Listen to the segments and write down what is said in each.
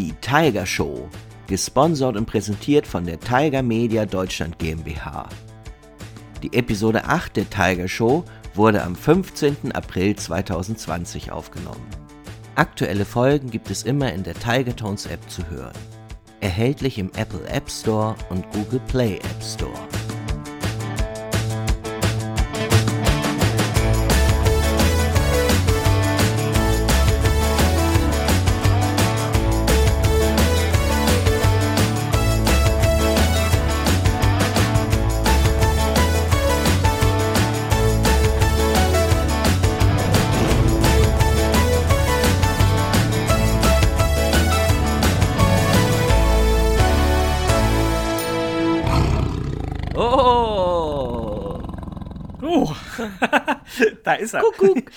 Die Tiger Show, gesponsert und präsentiert von der Tiger Media Deutschland GmbH. Die Episode 8 der Tiger Show wurde am 15. April 2020 aufgenommen. Aktuelle Folgen gibt es immer in der Tiger Tones App zu hören. Erhältlich im Apple App Store und Google Play App Store. da ist er. Kuckuck!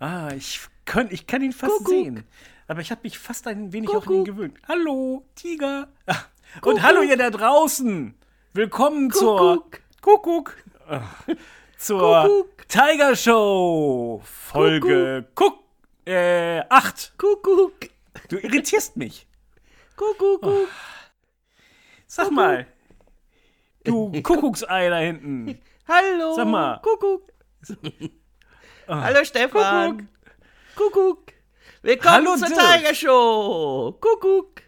Ah, ich kann, ich kann ihn fast Kuckuck. sehen. Aber ich habe mich fast ein wenig auch an ihn Kuckuck. gewöhnt. Hallo, Tiger. Ah, Kuckuck. Und hallo ihr da draußen. Willkommen Kuckuck. zur Kuckuck. Ah, Zur Kuckuck. Tiger Show. Folge Kuck. Äh, 8. Kuckuck! Du irritierst mich. Kuckuck! Oh. Sag mal. Du Kuckucksei da hinten. Hallo! Sag mal. Kuckuck! Ah. Hallo Stefan! Kuckuck! Willkommen Hallo, zur Dirk. Tiger Show! Kuckuck!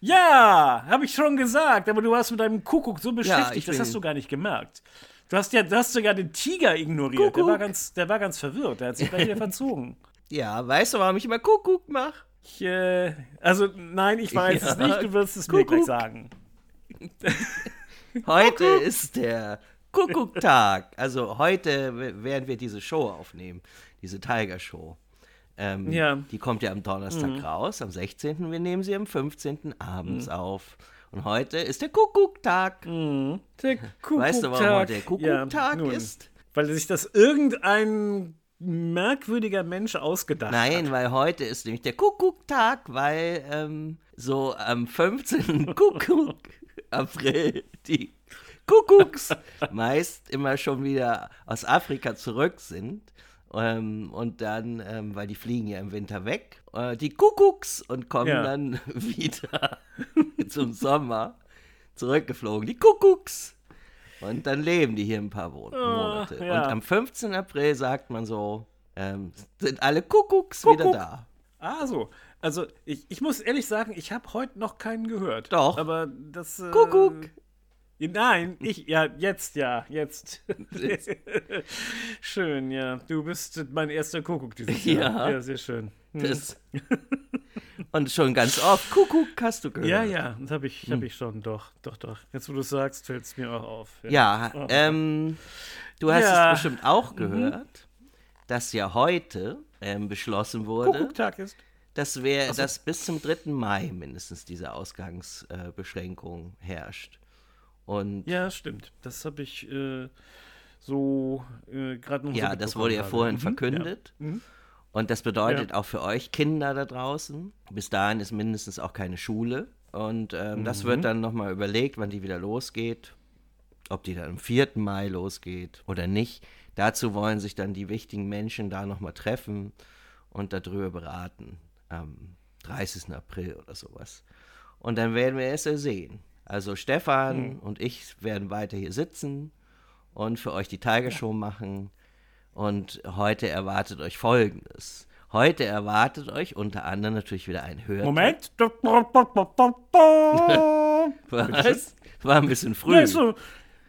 Ja, habe ich schon gesagt, aber du warst mit deinem Kuckuck so beschäftigt, ich das hast du gar nicht gemerkt. Du hast ja, du hast sogar den Tiger ignoriert. Der Kuckuck. war, ganz, der war ganz verwirrt, der hat sich gleich wieder verzogen. Ja, weißt du, warum ich immer Kuckuck mache? Ich, äh, also, nein, ich weiß Ja. es nicht, du wirst es mir gleich Kuckuck. sagen. Heute ist der Kuckucktag. Also heute werden wir diese Show aufnehmen, diese Tiger Show. Ähm, Ja. Mhm. Die kommt ja am Donnerstag raus, am 16. Wir nehmen sie am 15. abends auf. Und heute ist der Kuckucktag. Der Kuckucktag. Weißt du, warum heute der Kuckucktag nun, ist? Weil sich das irgendein merkwürdiger Mensch ausgedacht hat. Nein, weil heute ist nämlich der Kuckucktag, weil ähm, so am 15. Kuckuck April die Kuckucks meist immer schon wieder aus Afrika zurück sind. Ähm, und dann, ähm, weil die fliegen ja im Winter weg, äh, die Kuckucks und kommen Ja. dann wieder zum Sommer zurückgeflogen. Die Kuckucks. Und dann leben die hier ein paar Mo Monate. Ah, ja. Und am 15. April sagt man so, ähm, sind alle Kuckucks wieder Kuckuck. da. Ah, so. Also, ich, ich muss ehrlich sagen, ich habe heute noch keinen gehört. Doch. Aber das. Äh, Kuckuck. Nein, ich, ja, jetzt, ja, jetzt. schön, ja. Du bist mein erster Kuckuck dieses Jahr. Ja. Ja, sehr schön. Hm. Das und schon ganz oft, Kuckuck hast du gehört. Ja, ja, das habe ich, hab ich schon, doch, doch, doch. Jetzt, wo du es sagst, fällt es mir auch auf. Ja, Oh. ähm, du hast Ja. Mhm. es bestimmt auch gehört, dass ja heute ähm, beschlossen wurde, Kuckucktag ist. dass, wir, dass bis zum 3. Mai mindestens diese Ausgangsbeschränkung äh, herrscht. Und ja, Ja, stimmt. Das habe ich äh, so äh, gerade noch so das wurde ja vorhin Mhm, verkündet. Ja. Mhm. Und das bedeutet auch für euch Kinder da draußen, bis dahin ist mindestens auch keine Schule. Und ähm, das Mhm. wird dann nochmal überlegt, wann die wieder losgeht. Ob die dann am 4. Mai losgeht oder nicht. Dazu wollen sich dann die wichtigen Menschen da nochmal treffen und darüber beraten. Am 30. April oder sowas. Und dann werden wir es ja sehen. Also Stefan Mhm. und ich werden weiter hier sitzen und für euch die Tiger Show machen. Und heute erwartet euch Folgendes. Heute erwartet euch unter anderem natürlich wieder ein Hörtipp. Moment. Was? War ein bisschen früh. Nee, so,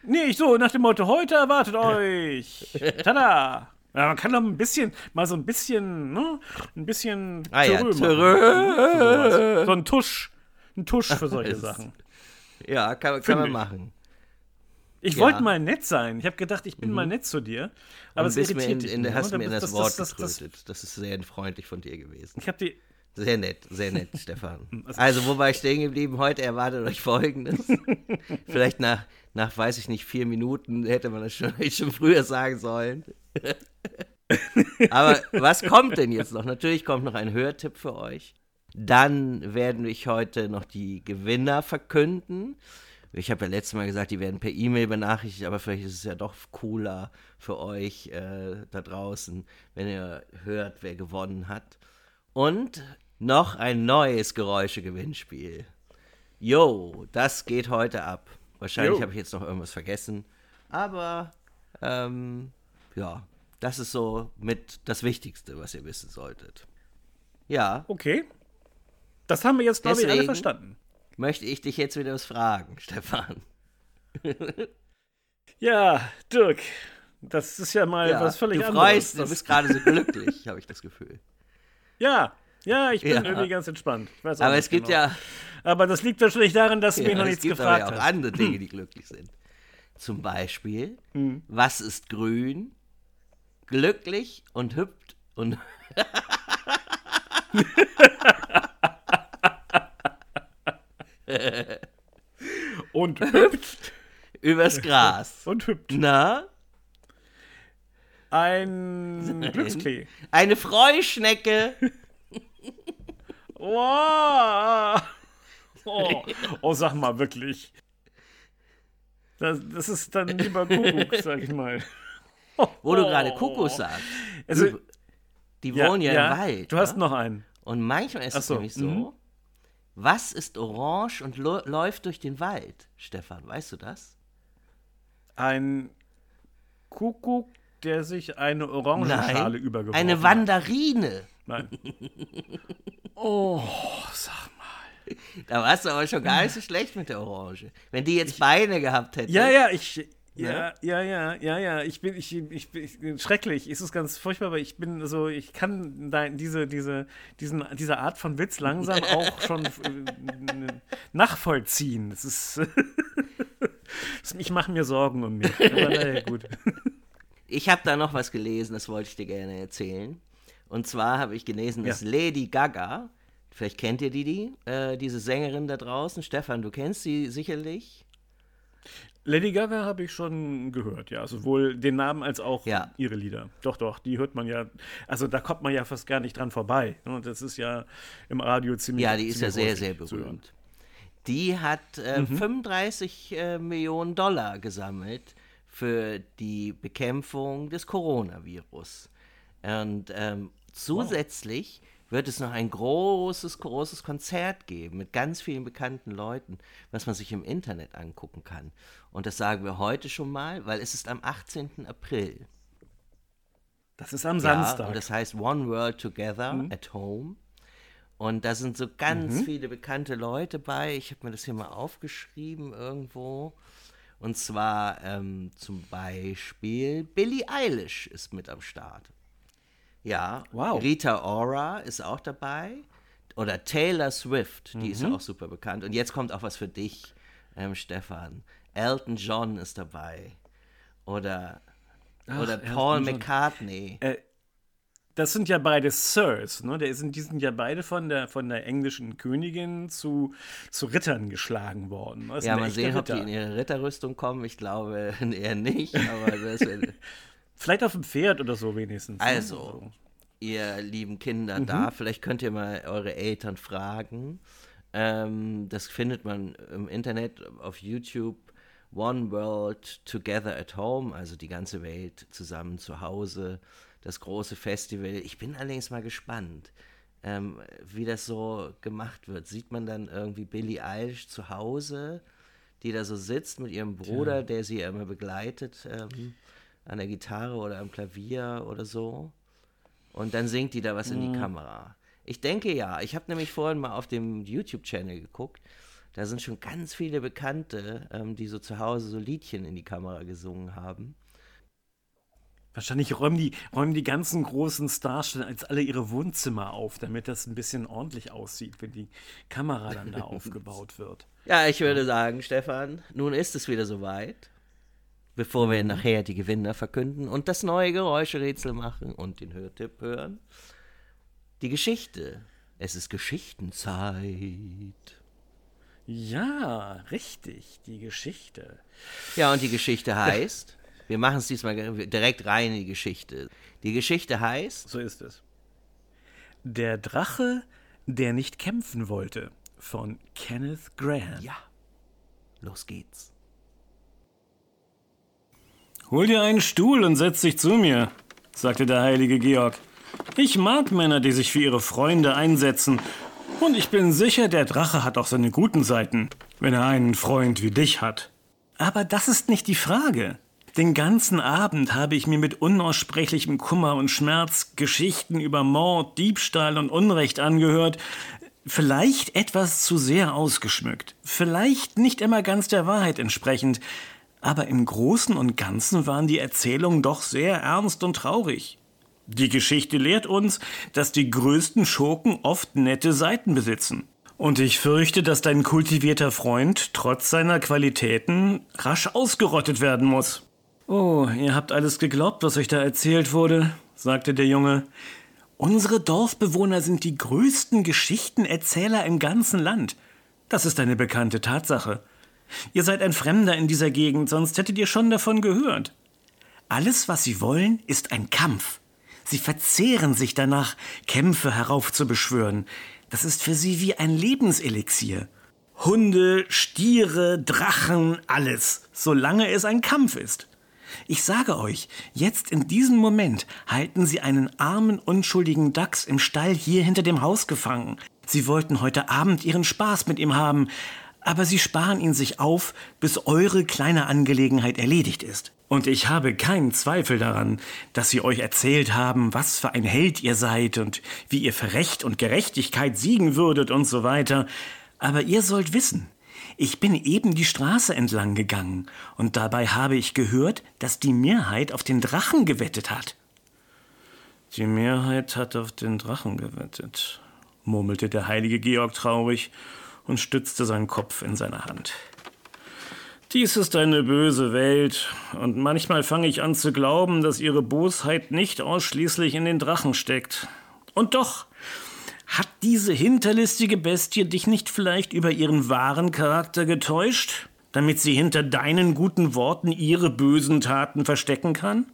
nee, ich so nach dem Motto, heute erwartet euch. Tada. Ja, man kann doch ein bisschen, mal so ein bisschen, ne? Ein bisschen Ah ja, sowas. So ein Tusch. Ein Tusch für solche Sachen. Ja, kann, kann man ich. machen. Ich Ja. wollte mal nett sein. Ich habe gedacht, ich bin mal nett zu dir. Aber es irritiert in, dich. in, nur, hast ne? mir in das, das, Wort das, das, das, getrötet. Das ist sehr freundlich von dir gewesen. Ich habe die. Sehr nett, sehr nett, Stefan. also- Also, wo war ich stehen geblieben? Heute erwartet euch Folgendes. Vielleicht nach, nach, weiß ich nicht, vier Minuten hätte man das schon, schon früher sagen sollen. Aber was kommt denn jetzt noch? Natürlich kommt noch ein Hörtipp für euch. Dann werden wir heute noch die Gewinner verkünden. Ich habe ja letztes Mal gesagt, die werden per E-Mail benachrichtigt, aber vielleicht ist es ja doch cooler für euch äh, da draußen, wenn ihr hört, wer gewonnen hat. Und noch ein neues Geräusche-Gewinnspiel. Jo, das geht heute ab. Wahrscheinlich habe ich jetzt noch irgendwas vergessen. Aber, ähm, ja, das ist so mit das Wichtigste, was ihr wissen solltet. Ja. Okay. Das haben wir jetzt, glaube ich, alle verstanden. Möchte ich dich jetzt wieder was fragen, Stefan? ja, Dirk, das ist ja mal ja, was völlig du anderes. Freust, du bist gerade so glücklich, habe ich das Gefühl. Ja, ja, ich bin ja. irgendwie ganz entspannt. aber es gibt genau. ja. Aber das liegt wahrscheinlich daran, dass du ja, mich noch nichts gefragt hast. Es gibt auch andere Dinge, die glücklich sind. Zum Beispiel, hm. was ist grün, glücklich und hüpft und. und hüpft übers Gras. Und hüpft. Na? Ein Glücksklee. Eine Freuschnecke. wow. Oh. oh, sag mal wirklich. Das, das ist dann lieber Kuckuck, sag ich mal. Wo du gerade Kuckuck sagst. Also, die wohnen ja, ja, im Wald. Du hast ne? noch einen. Und manchmal ist es so. nämlich so, mhm. Was ist orange und läuft durch den Wald, Stefan? Weißt du das? Ein Kuckuck, der sich eine Orangenschale übergeworfen hat. Eine Wanderine. Nein. oh, sag mal. Da warst du aber schon gar nicht so schlecht mit der Orange. Wenn die jetzt Beine gehabt hätte. Ja, ja, ich. Ja, ja, ja, ja, ja. Ich bin, ich, ich, ich schrecklich. Es ist ganz furchtbar, aber ich bin so, ich kann da diese, diese, diesen, diese Art von Witz langsam auch schon äh, nachvollziehen. Es ist, ich mache mir Sorgen um mich. Aber naja, gut. Ich habe da noch was gelesen, das wollte ich dir gerne erzählen. Und zwar habe ich gelesen, dass ja. Lady Gaga, vielleicht kennt ihr die, die äh, diese Sängerin da draußen. Stefan, du kennst sie sicherlich. Lady Gaga habe ich schon gehört, ja. Sowohl den Namen als auch ja. ihre Lieder. Doch, doch, die hört man ja. Also da kommt man ja fast gar nicht dran vorbei. Und ne? das ist ja im Radio ziemlich. Ja, die ist ja sehr, sehr berühmt. Die hat äh, mhm. 35 äh, Millionen Dollar gesammelt für die Bekämpfung des Coronavirus. Und ähm, zusätzlich wow. Wird es noch ein großes, großes Konzert geben mit ganz vielen bekannten Leuten, was man sich im Internet angucken kann. Und das sagen wir heute schon mal, weil es ist am 18. April. Das ist am Samstag. Ja, und das heißt One World Together mhm. at Home. Und da sind so ganz mhm. viele bekannte Leute bei. Ich habe mir das hier mal aufgeschrieben irgendwo. Und zwar ähm, zum Beispiel Billie Eilish ist mit am Start. Ja, wow. Rita Ora ist auch dabei. Oder Taylor Swift, die mhm. ist ja auch super bekannt. Und jetzt kommt auch was für dich, ähm, Stefan. Elton John ist dabei. Oder, Ach, oder Paul McCartney. Äh, das sind ja beide Sirs, ne? Die sind, die sind ja beide von der, von der englischen Königin zu, zu Rittern geschlagen worden. Das ja, mal sehen, Ritter. ob die in ihre Ritterrüstung kommen. Ich glaube eher nicht, aber das Vielleicht auf dem Pferd oder so wenigstens. Ne? Also, ne? ihr lieben Kinder mhm. da, vielleicht könnt ihr mal eure Eltern fragen. Ähm, das findet man im Internet auf YouTube. One World Together at Home, also die ganze Welt zusammen zu Hause das große Festival. Ich bin allerdings mal gespannt, ähm, wie das so gemacht wird. Sieht man dann irgendwie Billie Eilish zu Hause, die da so sitzt mit ihrem Bruder, Tja. der sie immer begleitet, ähm, an der Gitarre oder am Klavier oder so. Und dann singt die da was in die mhm. Kamera. Ich denke ja. Ich habe nämlich vorhin mal auf dem YouTube-Channel geguckt. Da sind schon ganz viele Bekannte, ähm, die so zu Hause so Liedchen in die Kamera gesungen haben. Wahrscheinlich räumen die, räumen die ganzen großen Stars als alle ihre Wohnzimmer auf, damit das ein bisschen ordentlich aussieht, wenn die Kamera dann da aufgebaut wird. Ja, ich würde sagen, Stefan, nun ist es wieder soweit. Bevor wir nachher die Gewinner verkünden und das neue Geräuscherätsel machen und den Hörtipp hören. Die Geschichte. Es ist Geschichtenzeit. Ja, richtig, die Geschichte. Ja, und die Geschichte heißt. Wir machen es diesmal direkt rein in die Geschichte. Die Geschichte heißt. So ist es. Der Drache, der nicht kämpfen wollte, von Kenneth Graham. Ja. Los geht's. Hol dir einen Stuhl und setz dich zu mir, sagte der heilige Georg. Ich mag Männer, die sich für ihre Freunde einsetzen. Und ich bin sicher, der Drache hat auch seine guten Seiten, wenn er einen Freund wie dich hat. Aber das ist nicht die Frage. Den ganzen Abend habe ich mir mit unaussprechlichem Kummer und Schmerz Geschichten über Mord, Diebstahl und Unrecht angehört, vielleicht etwas zu sehr ausgeschmückt, vielleicht nicht immer ganz der Wahrheit entsprechend, aber im Großen und Ganzen waren die Erzählungen doch sehr ernst und traurig. Die Geschichte lehrt uns, dass die größten Schurken oft nette Seiten besitzen. Und ich fürchte, dass dein kultivierter Freund trotz seiner Qualitäten rasch ausgerottet werden muss. Oh, ihr habt alles geglaubt, was euch da erzählt wurde, sagte der Junge. Unsere Dorfbewohner sind die größten Geschichtenerzähler im ganzen Land. Das ist eine bekannte Tatsache. Ihr seid ein Fremder in dieser Gegend, sonst hättet ihr schon davon gehört. Alles, was sie wollen, ist ein Kampf. Sie verzehren sich danach, Kämpfe heraufzubeschwören. Das ist für sie wie ein Lebenselixier. Hunde, Stiere, Drachen, alles, solange es ein Kampf ist. Ich sage euch, jetzt in diesem Moment halten sie einen armen, unschuldigen Dachs im Stall hier hinter dem Haus gefangen. Sie wollten heute Abend ihren Spaß mit ihm haben, aber sie sparen ihn sich auf, bis eure kleine Angelegenheit erledigt ist. Und ich habe keinen Zweifel daran, dass sie euch erzählt haben, was für ein Held ihr seid und wie ihr für Recht und Gerechtigkeit siegen würdet und so weiter. Aber ihr sollt wissen, ich bin eben die Straße entlang gegangen und dabei habe ich gehört, dass die Mehrheit auf den Drachen gewettet hat. Die Mehrheit hat auf den Drachen gewettet, murmelte der heilige Georg traurig und stützte seinen Kopf in seine Hand. Dies ist eine böse Welt, und manchmal fange ich an zu glauben, dass ihre Bosheit nicht ausschließlich in den Drachen steckt. Und doch, hat diese hinterlistige Bestie dich nicht vielleicht über ihren wahren Charakter getäuscht, damit sie hinter deinen guten Worten ihre bösen Taten verstecken kann?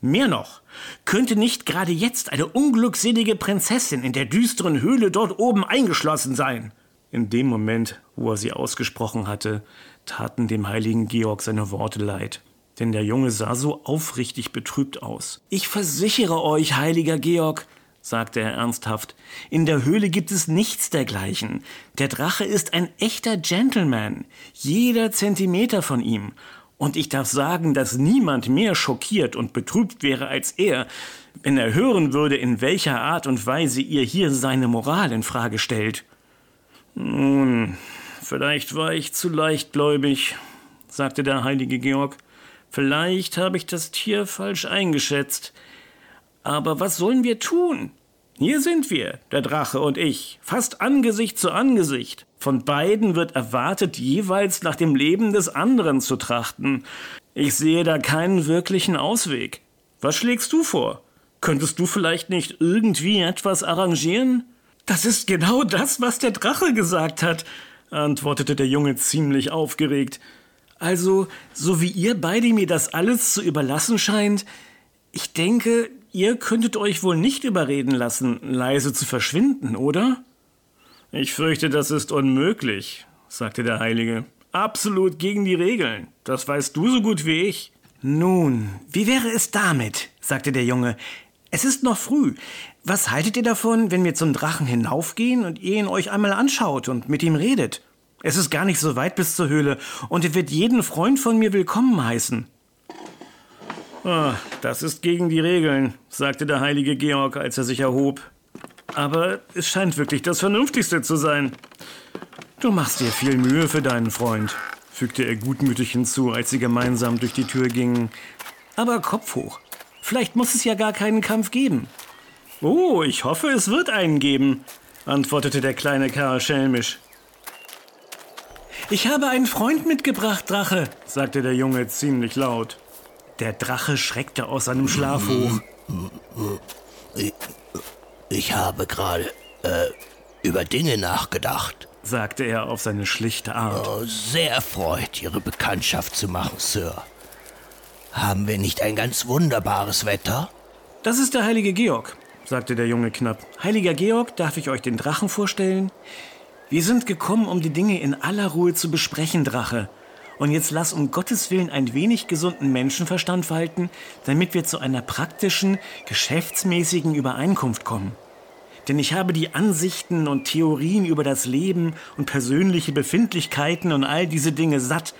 Mehr noch, könnte nicht gerade jetzt eine unglückselige Prinzessin in der düsteren Höhle dort oben eingeschlossen sein? In dem Moment, wo er sie ausgesprochen hatte, taten dem heiligen Georg seine Worte leid. Denn der Junge sah so aufrichtig betrübt aus. Ich versichere euch, heiliger Georg, sagte er ernsthaft, in der Höhle gibt es nichts dergleichen. Der Drache ist ein echter Gentleman, jeder Zentimeter von ihm. Und ich darf sagen, dass niemand mehr schockiert und betrübt wäre als er, wenn er hören würde, in welcher Art und Weise ihr hier seine Moral in Frage stellt. Nun, vielleicht war ich zu leichtgläubig, sagte der heilige Georg. Vielleicht habe ich das Tier falsch eingeschätzt. Aber was sollen wir tun? Hier sind wir, der Drache und ich, fast Angesicht zu Angesicht. Von beiden wird erwartet, jeweils nach dem Leben des anderen zu trachten. Ich sehe da keinen wirklichen Ausweg. Was schlägst du vor? Könntest du vielleicht nicht irgendwie etwas arrangieren? Das ist genau das, was der Drache gesagt hat, antwortete der Junge ziemlich aufgeregt. Also, so wie ihr beide mir das alles zu überlassen scheint, ich denke, ihr könntet euch wohl nicht überreden lassen, leise zu verschwinden, oder? Ich fürchte, das ist unmöglich, sagte der Heilige. Absolut gegen die Regeln. Das weißt du so gut wie ich. Nun, wie wäre es damit? sagte der Junge. Es ist noch früh. Was haltet ihr davon, wenn wir zum Drachen hinaufgehen und ihr ihn euch einmal anschaut und mit ihm redet? Es ist gar nicht so weit bis zur Höhle und er wird jeden Freund von mir willkommen heißen. Oh, das ist gegen die Regeln, sagte der heilige Georg, als er sich erhob. Aber es scheint wirklich das Vernünftigste zu sein. Du machst dir viel Mühe für deinen Freund, fügte er gutmütig hinzu, als sie gemeinsam durch die Tür gingen. Aber Kopf hoch. Vielleicht muss es ja gar keinen Kampf geben. Oh, ich hoffe, es wird einen geben, antwortete der kleine Kerl schelmisch. Ich habe einen Freund mitgebracht, Drache, sagte der Junge ziemlich laut. Der Drache schreckte aus seinem Schlaf hoch. Ich, ich habe gerade äh, über Dinge nachgedacht, sagte er auf seine schlichte Art. Oh, sehr erfreut, Ihre Bekanntschaft zu machen, Sir. Haben wir nicht ein ganz wunderbares Wetter? Das ist der heilige Georg, sagte der Junge knapp. Heiliger Georg, darf ich euch den Drachen vorstellen? Wir sind gekommen, um die Dinge in aller Ruhe zu besprechen, Drache. Und jetzt lass um Gottes Willen ein wenig gesunden Menschenverstand walten, damit wir zu einer praktischen, geschäftsmäßigen Übereinkunft kommen. Denn ich habe die Ansichten und Theorien über das Leben und persönliche Befindlichkeiten und all diese Dinge satt.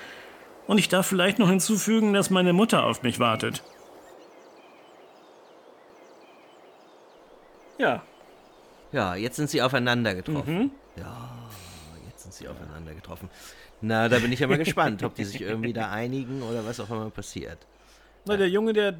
Und ich darf vielleicht noch hinzufügen, dass meine Mutter auf mich wartet. Ja. Ja, jetzt sind sie aufeinander getroffen. Mhm. Ja, jetzt sind sie aufeinander getroffen. Na, da bin ich ja mal gespannt, ob die sich irgendwie da einigen oder was auch immer passiert. Na, der Junge, der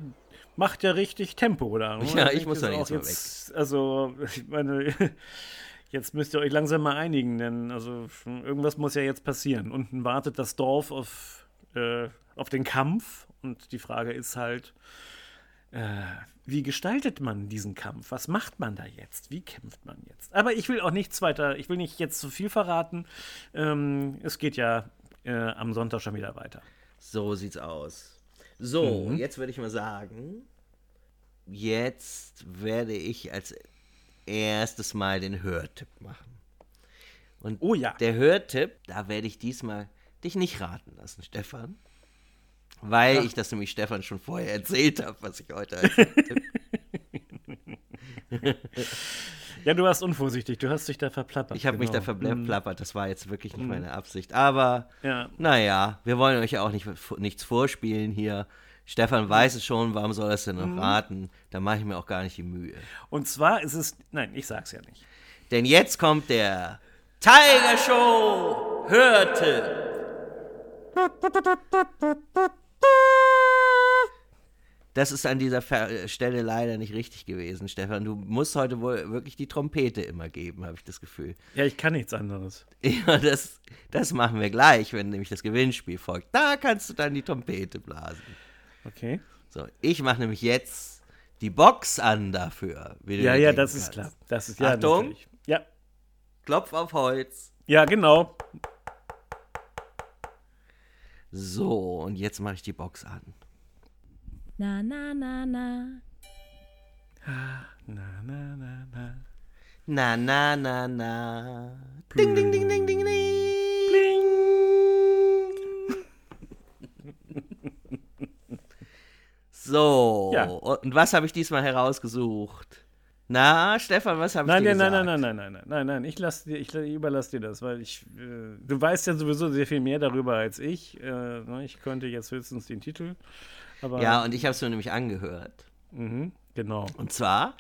macht ja richtig Tempo da. Ne? Ja, ich, ich muss da jetzt, jetzt mal weg. Also, ich meine, jetzt müsst ihr euch langsam mal einigen, denn also irgendwas muss ja jetzt passieren. Unten wartet das Dorf auf, äh, auf den Kampf und die Frage ist halt, äh, wie gestaltet man diesen Kampf? Was macht man da jetzt? Wie kämpft man jetzt? Aber ich will auch nichts weiter, ich will nicht jetzt zu viel verraten. Ähm, es geht ja äh, am Sonntag schon wieder weiter. So sieht's aus. So, mhm. jetzt würde ich mal sagen, jetzt werde ich als erstes Mal den Hörtipp machen. Und oh ja. der Hörtipp, da werde ich diesmal dich nicht raten lassen, Stefan. Weil ja. ich das nämlich Stefan schon vorher erzählt habe, was ich heute. Ja, du warst unvorsichtig, du hast dich da verplappert. Ich habe genau. mich da genau. mhm. verplappert, das war jetzt wirklich nicht mhm. meine Absicht. Aber, ja. naja, wir wollen euch ja auch nicht, nichts vorspielen hier. Stefan weiß es schon, warum soll er es denn noch mhm. raten? Da mache ich mir auch gar nicht die Mühe. Und zwar ist es, nein, ich sag's ja nicht. Denn jetzt kommt der Tiger Show Hörte. Das ist an dieser Stelle leider nicht richtig gewesen, Stefan. Du musst heute wohl wirklich die Trompete immer geben, habe ich das Gefühl. Ja, ich kann nichts anderes. Ja, das, das machen wir gleich, wenn nämlich das Gewinnspiel folgt. Da kannst du dann die Trompete blasen. Okay. So, ich mache nämlich jetzt die Box an dafür. ja, ja, das kannst. ist klar. Das ist ja Achtung. Natürlich. Ja. Klopf auf Holz. Ja, genau. So, und jetzt mache ich die Box an. Na, na, na, na. Na, na, na, na, na. Na, na, na, na. Ding, ding, ding, ding, ding, ding. So, ja. und was habe ich diesmal herausgesucht? Na, Stefan, was habe ich dir nein, gesagt? Nein, nein, nein, nein, nein, nein, nein, ich, lass dir, ich überlasse dir das, weil ich, äh, du weißt ja sowieso sehr viel mehr darüber als ich. Äh, ne, ich könnte jetzt höchstens den Titel. Aber, ja, und ich habe es mir nämlich angehört. Mhm, genau. Und zwar,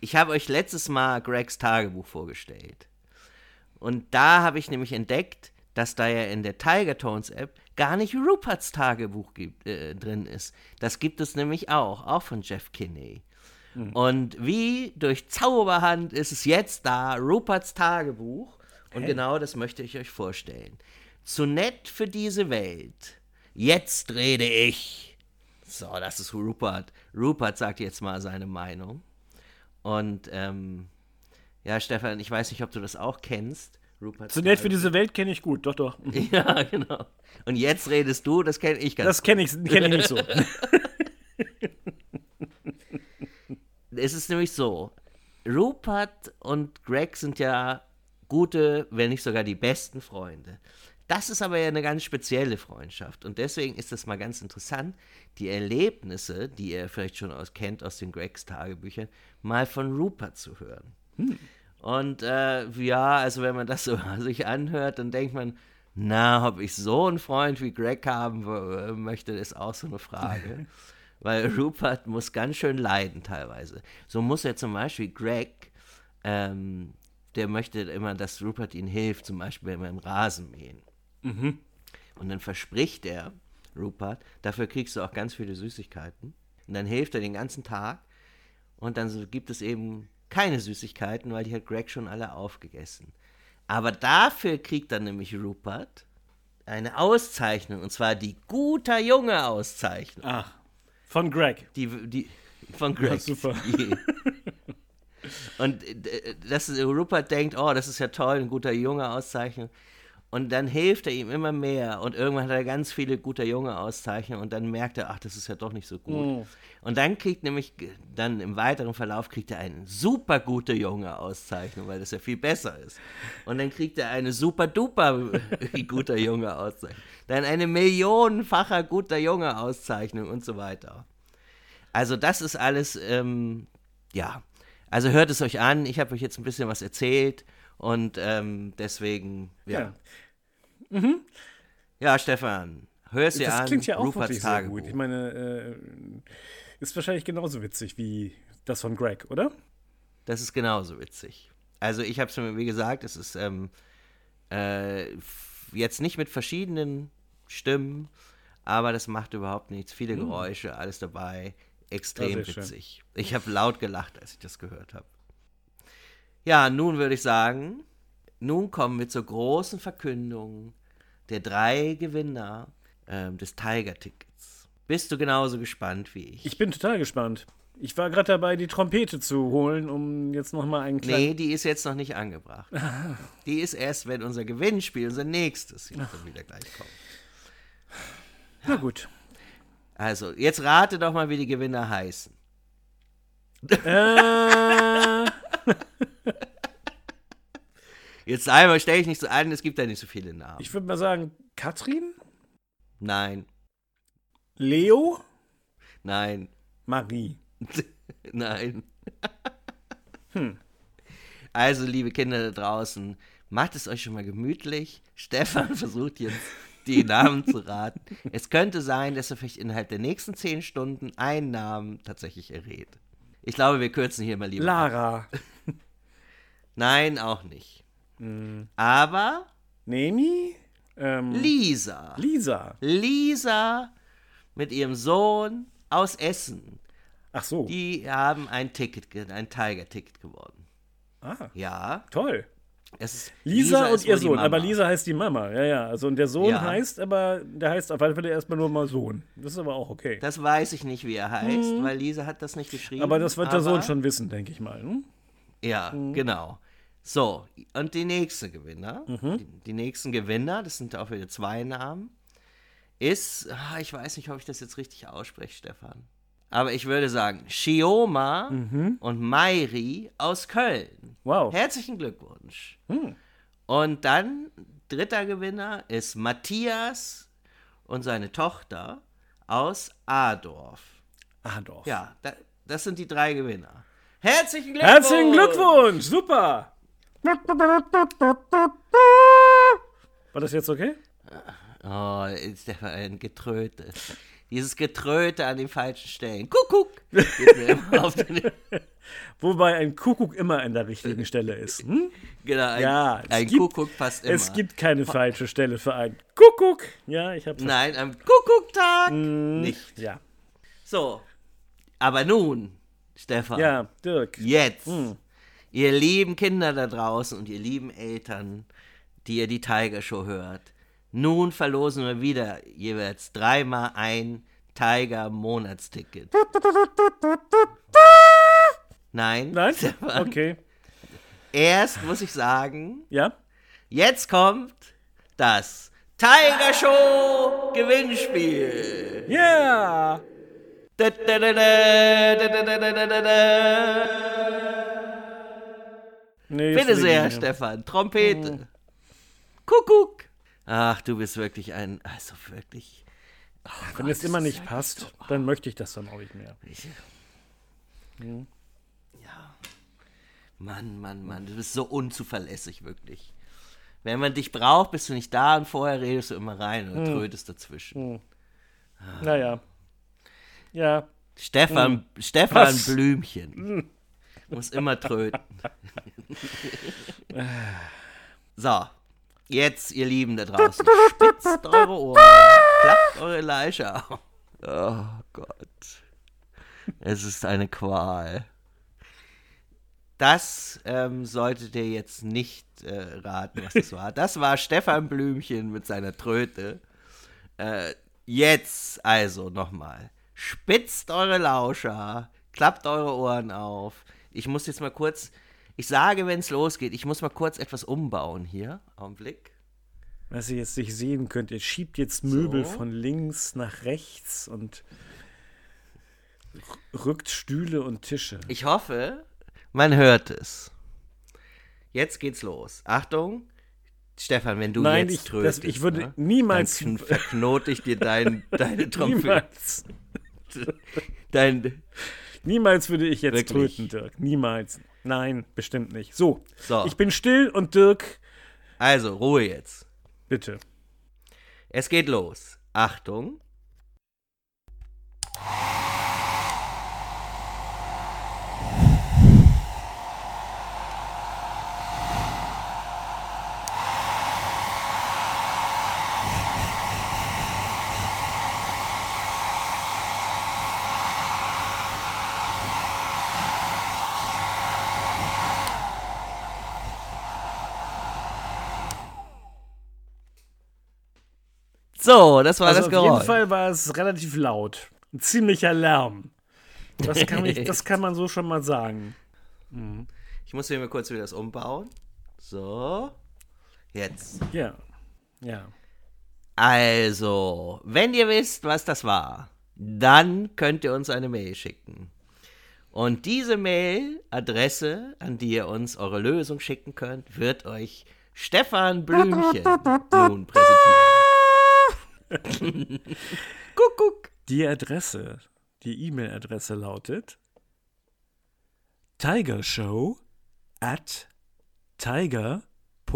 ich habe euch letztes Mal Gregs Tagebuch vorgestellt. Und da habe ich nämlich entdeckt, dass da ja in der Tiger Tones App gar nicht Ruperts Tagebuch gibt, äh, drin ist. Das gibt es nämlich auch, auch von Jeff Kinney. Mhm. Und wie durch Zauberhand ist es jetzt da, Ruperts Tagebuch. Und hey. genau das möchte ich euch vorstellen. Zu nett für diese Welt. Jetzt rede ich. So, das ist Rupert. Rupert sagt jetzt mal seine Meinung. Und ähm, ja, Stefan, ich weiß nicht, ob du das auch kennst. Rupert Zu nett für diese Welt kenne ich gut, doch, doch. Ja, genau. Und jetzt redest du, das kenne ich ganz Das kenne ich, kenn ich nicht so. es ist nämlich so, Rupert und Greg sind ja gute, wenn nicht sogar die besten Freunde. Das ist aber ja eine ganz spezielle Freundschaft und deswegen ist das mal ganz interessant, die Erlebnisse, die ihr vielleicht schon aus, kennt aus den Gregs Tagebüchern, mal von Rupert zu hören. Hm. Und äh, ja, also wenn man das so sich anhört, dann denkt man, na, ob ich so einen Freund wie Greg haben möchte, ist auch so eine Frage. Weil Rupert muss ganz schön leiden teilweise. So muss er zum Beispiel Greg, ähm, der möchte immer, dass Rupert ihm hilft, zum Beispiel beim Rasenmähen. Mhm. Und dann verspricht er, Rupert, dafür kriegst du auch ganz viele Süßigkeiten. Und dann hilft er den ganzen Tag. Und dann gibt es eben keine Süßigkeiten, weil die hat Greg schon alle aufgegessen. Aber dafür kriegt dann nämlich Rupert eine Auszeichnung, und zwar die guter Junge Auszeichnung. Ach, von Greg. Die, die, von Greg. Ja, super. und äh, das, Rupert denkt, oh, das ist ja toll, ein guter Junge Auszeichnung. Und dann hilft er ihm immer mehr. Und irgendwann hat er ganz viele guter Junge Auszeichnungen. Und dann merkt er, ach, das ist ja doch nicht so gut. Mhm. Und dann kriegt nämlich, dann im weiteren Verlauf kriegt er eine super gute Junge Auszeichnung, weil das ja viel besser ist. Und dann kriegt er eine super duper guter Junge Auszeichnung. Dann eine millionenfacher guter Junge Auszeichnung und so weiter. Also das ist alles, ähm, ja. Also hört es euch an. Ich habe euch jetzt ein bisschen was erzählt. Und ähm, deswegen, ja. Ja. Mhm. ja, Stefan, hör es dir das an. Das klingt ja auch Ruperts wirklich sehr gut. Ich meine, äh, ist wahrscheinlich genauso witzig wie das von Greg, oder? Das ist genauso witzig. Also ich habe es mir, wie gesagt, es ist ähm, äh, jetzt nicht mit verschiedenen Stimmen, aber das macht überhaupt nichts. Viele hm. Geräusche, alles dabei. Extrem witzig. Schön. Ich habe laut gelacht, als ich das gehört habe. Ja, nun würde ich sagen, nun kommen wir zur großen Verkündung der drei Gewinner ähm, des Tiger-Tickets. Bist du genauso gespannt wie ich? Ich bin total gespannt. Ich war gerade dabei, die Trompete zu holen, um jetzt nochmal einen kleinen. Nee, die ist jetzt noch nicht angebracht. die ist erst, wenn unser Gewinnspiel, unser nächstes, jetzt wieder gleich kommt. Na gut. Also, jetzt rate doch mal, wie die Gewinner heißen. Äh. Jetzt einmal stelle ich nicht so an, es gibt da nicht so viele Namen. Ich würde mal sagen, Katrin? Nein. Leo? Nein. Marie? Nein. hm. Also, liebe Kinder da draußen, macht es euch schon mal gemütlich. Stefan versucht jetzt, die Namen zu raten. Es könnte sein, dass er vielleicht innerhalb der nächsten zehn Stunden einen Namen tatsächlich errät. Ich glaube, wir kürzen hier mal lieber. Lara. Nein, auch nicht. Mhm. Aber. Nemi? Ähm, Lisa. Lisa. Lisa mit ihrem Sohn aus Essen. Ach so. Die haben ein Ticket, ein Tiger-Ticket gewonnen. Ah. Ja. Toll. Lisa, Lisa, und ihr Sohn, aber Lisa heißt die Mama, ja, ja. Also und der Sohn ja. heißt aber, der heißt auf alle Fälle erstmal nur mal Sohn. Das ist aber auch okay. Das weiß ich nicht, wie er heißt, hm. weil Lisa hat das nicht geschrieben. Aber das wird aber, der Sohn schon wissen, denke ich mal. Hm? Ja, hm. genau. So, und die nächste Gewinner, mhm. die, die, nächsten Gewinner, das sind auch wieder zwei Namen, ist, ah, ich weiß nicht, ob ich das jetzt richtig ausspreche, Stefan. Aber ich würde sagen, Shioma mhm. und Mairi aus Köln. Wow. Herzlichen Glückwunsch. Mhm. Und dann, dritter Gewinner ist Matthias und seine Tochter aus Adorf. Adorf. Ja, da, das sind die drei Gewinner. Herzlichen Glückwunsch! Herzlichen Glückwunsch! Super! War das jetzt okay? Oh, ist der ein Getröte. Dieses Getröte an den falschen Stellen. Kuckuck! Wobei ein Kuckuck immer an der richtigen Stelle ist. Hm? Genau, ein, ja, ein gibt, Kuckuck passt immer. Es gibt keine falsche Stelle für einen Kuckuck. Ja, ich habe Nein, am Kuckucktag mm, nicht. Ja. So, aber nun, Stefan. Ja, Dirk. Jetzt. Hm. Ihr lieben Kinder da draußen und ihr lieben Eltern, die ihr die Tiger Show hört. Nun verlosen wir wieder jeweils dreimal ein Tiger-Monatsticket. Nein. Nein? Okay. Erst muss ich sagen. Ja? Jetzt kommt das Tiger Show Gewinnspiel. Yeah! Da, da, da, nee, Bitte sehr, Stefan. Trompete. Oh. Kuckuck. Ach, du bist wirklich ein, also wirklich. Oh Wenn Gott, es immer nicht passt, so, oh. dann möchte ich das dann auch nicht mehr. Ich, hm. Ja. Mann, Mann, Mann, du bist so unzuverlässig, wirklich. Wenn man dich braucht, bist du nicht da und vorher redest du immer rein und hm. trötest dazwischen. Hm. Ah. Naja. Ja. Stefan, hm. Stefan Was? Blümchen. Hm. Muss immer tröten. so, Jetzt, ihr Lieben da draußen, spitzt eure Ohren, klappt eure Leiche auf. Oh Gott. Es ist eine Qual. Das ähm, solltet ihr jetzt nicht äh, raten, was das war. Das war Stefan Blümchen mit seiner Tröte. Äh, jetzt also nochmal. Spitzt eure Lauscher, klappt eure Ohren auf. Ich muss jetzt mal kurz ich sage, wenn es losgeht, ich muss mal kurz etwas umbauen hier. Augenblick. was ihr jetzt nicht sehen könnt, ihr schiebt jetzt Möbel so. von links nach rechts und rückt Stühle und Tische. Ich hoffe, man hört es. Jetzt geht's los. Achtung, Stefan, wenn du Nein, jetzt ich, tröstest, das, ich würde ne? niemals dann verknote ich dir dein, deine Trompete. Niemals. dein, niemals würde ich jetzt wirklich? tröten, Dirk. Niemals. Nein, bestimmt nicht. So, so, ich bin still und Dirk. Also, Ruhe jetzt. Bitte. Es geht los. Achtung. So, das war also das Geräusch. Auf jeden Fall war es relativ laut. Ein ziemlicher Lärm. Das kann, ich, das kann man so schon mal sagen. Mhm. Ich muss hier mal kurz wieder das umbauen. So. Jetzt. Ja. Ja. Also, wenn ihr wisst, was das war, dann könnt ihr uns eine Mail schicken. Und diese Mail-Adresse, an die ihr uns eure Lösung schicken könnt, wird euch Stefan Blümchen nun präsentieren. Kuckuck. Die Adresse, die E-Mail-Adresse lautet tigershow at tiger.media.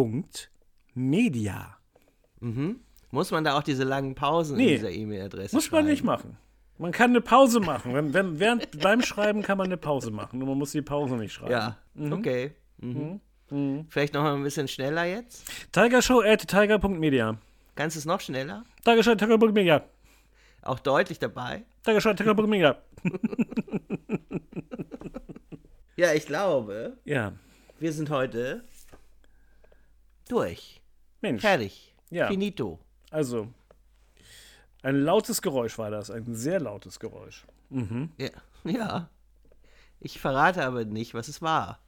Mhm. Muss man da auch diese langen Pausen nee, in dieser E-Mail-Adresse Muss man nicht machen. Man kann eine Pause machen. Wenn, wenn, während, beim Schreiben kann man eine Pause machen. Nur man muss die Pause nicht schreiben. Ja, mhm. okay. Mhm. Mhm. Vielleicht noch mal ein bisschen schneller jetzt. Tigershow at tiger.media. Kannst du es noch schneller? Dankeschön, Mega. Auch deutlich dabei. Dankeschön, Mega. ja, ich glaube. Ja. Wir sind heute durch. Mensch. Fertig. Ja. Finito. Also, ein lautes Geräusch war das, ein sehr lautes Geräusch. Mhm. Ja. ja. Ich verrate aber nicht, was es war.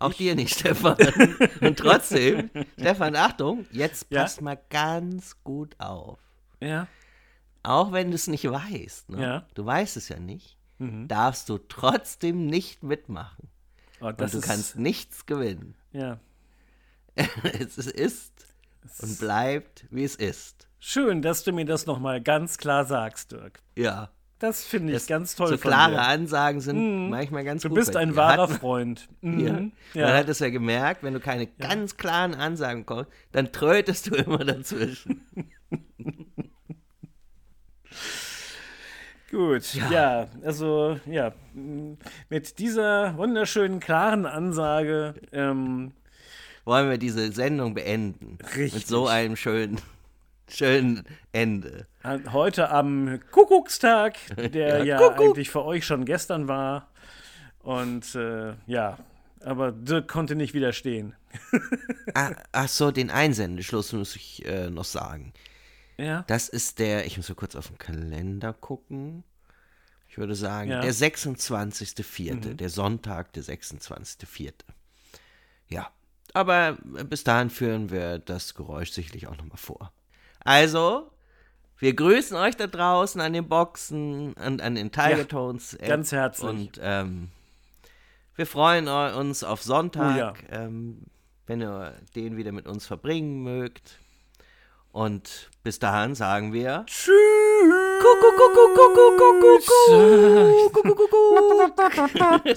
Auch dir nicht, Stefan. Und trotzdem, Stefan, Achtung, jetzt ja? passt mal ganz gut auf. Ja. Auch wenn du es nicht weißt, ne? ja. du weißt es ja nicht, mhm. darfst du trotzdem nicht mitmachen. Oh, und du ist... kannst nichts gewinnen. Ja. es ist und bleibt, wie es ist. Schön, dass du mir das nochmal ganz klar sagst, Dirk. Ja. Das finde ich das, ganz toll. So klare dir. Ansagen sind mhm. manchmal ganz du gut. Du bist ein wahrer hat, Freund. Mhm. Ja. Man hat es ja gemerkt, wenn du keine ja. ganz klaren Ansagen kommst, dann trötest du immer dazwischen. Gut, ja. ja. also ja, mit dieser wunderschönen, klaren Ansage ähm, wollen wir diese Sendung beenden. Richtig. Mit so einem schönen schönen Ende. Heute am Kuckuckstag, der ja, ja Kuckuck. eigentlich für euch schon gestern war. Und äh, ja, aber Dirk konnte nicht widerstehen. ah, ach so, den Einsendeschluss muss ich äh, noch sagen. Ja. Das ist der, ich muss mal kurz auf den Kalender gucken. Ich würde sagen, ja. der 26.04., mhm. der Sonntag, der 26.04. Ja, aber bis dahin führen wir das Geräusch sicherlich auch nochmal vor. Also, wir grüßen euch da draußen an den Boxen und an den Tiger Tones. Ja, ganz herzlich. Und ähm, wir freuen uns auf Sonntag, oh ja. ähm, wenn ihr den wieder mit uns verbringen mögt. Und bis dahin sagen wir Tschüss. Kuckuck.